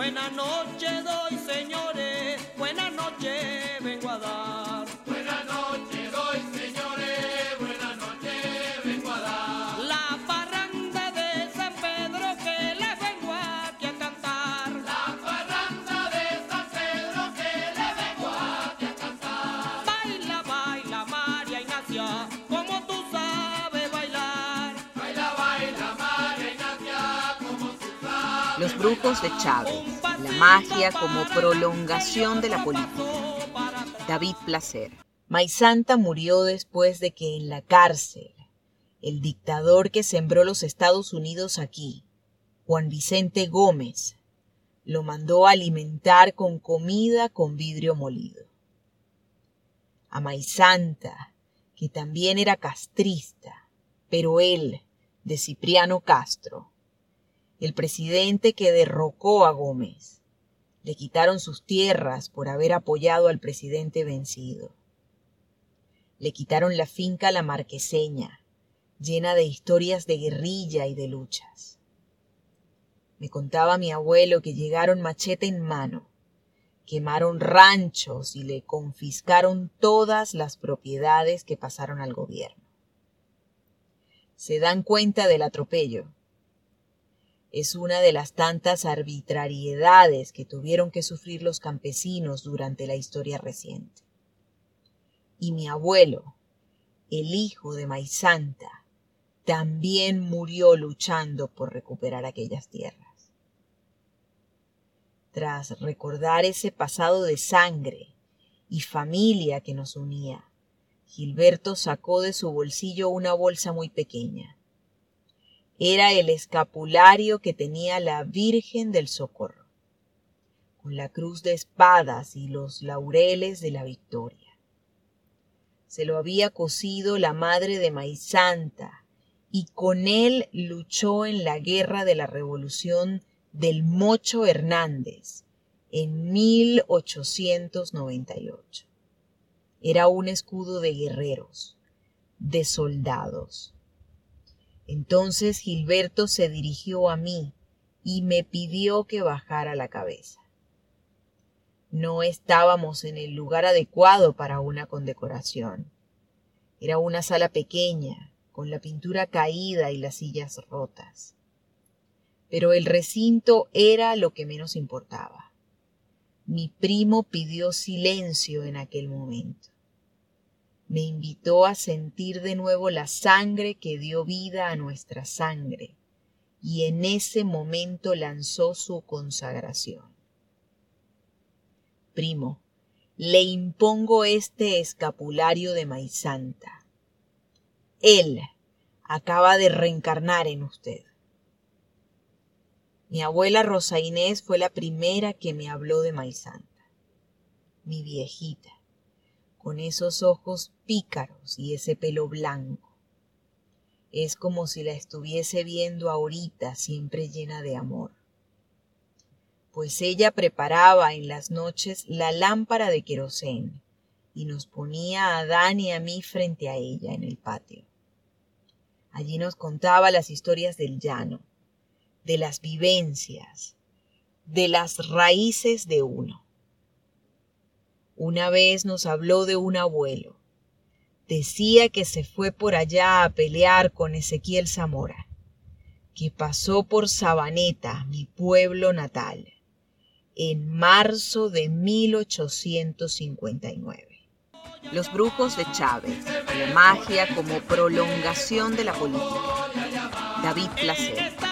Buenas noches doy, señores, buenas noches vengo a dar. Buenas noches doy, señores, buenas noches vengo a dar. La parranda de San Pedro que les vengo aquí a cantar. La parranda de San Pedro que les vengo aquí a cantar. Baila, baila, María Ignacia, como brujos de Chávez, la magia como prolongación de la política. David Placer. Maisanta murió después de que en la cárcel, el dictador que sembró los Estados Unidos aquí, Juan Vicente Gómez, lo mandó a alimentar con comida con vidrio molido. A Maisanta, que también era castrista, pero él, de Cipriano Castro, el presidente que derrocó a Gómez. Le quitaron sus tierras por haber apoyado al presidente vencido. Le quitaron la finca La Marqueseña, llena de historias de guerrilla y de luchas. Me contaba mi abuelo que llegaron machete en mano, quemaron ranchos y le confiscaron todas las propiedades que pasaron al gobierno. Se dan cuenta del atropello es una de las tantas arbitrariedades que tuvieron que sufrir los campesinos durante la historia reciente. Y mi abuelo, el hijo de Maisanta, también murió luchando por recuperar aquellas tierras. Tras recordar ese pasado de sangre y familia que nos unía, Gilberto sacó de su bolsillo una bolsa muy pequeña era el escapulario que tenía la Virgen del Socorro, con la cruz de espadas y los laureles de la victoria. Se lo había cosido la madre de Maizanta y con él luchó en la guerra de la revolución del Mocho Hernández en 1898. Era un escudo de guerreros, de soldados entonces Gilberto se dirigió a mí y me pidió que bajara la cabeza. No estábamos en el lugar adecuado para una condecoración. Era una sala pequeña, con la pintura caída y las sillas rotas. Pero el recinto era lo que menos importaba. Mi primo pidió silencio en aquel momento me invitó a sentir de nuevo la sangre que dio vida a nuestra sangre, y en ese momento lanzó su consagración. Primo, le impongo este escapulario de Maizanta. Él acaba de reencarnar en usted. Mi abuela Rosa Inés fue la primera que me habló de Maizanta, mi viejita con esos ojos pícaros y ese pelo blanco. Es como si la estuviese viendo ahorita siempre llena de amor. Pues ella preparaba en las noches la lámpara de querosén y nos ponía a Dan y a mí frente a ella en el patio. Allí nos contaba las historias del llano, de las vivencias, de las raíces de uno. Una vez nos habló de un abuelo. Decía que se fue por allá a pelear con Ezequiel Zamora, que pasó por Sabaneta, mi pueblo natal, en marzo de 1859. Los brujos de Chávez, la magia como prolongación de la política. David Placer.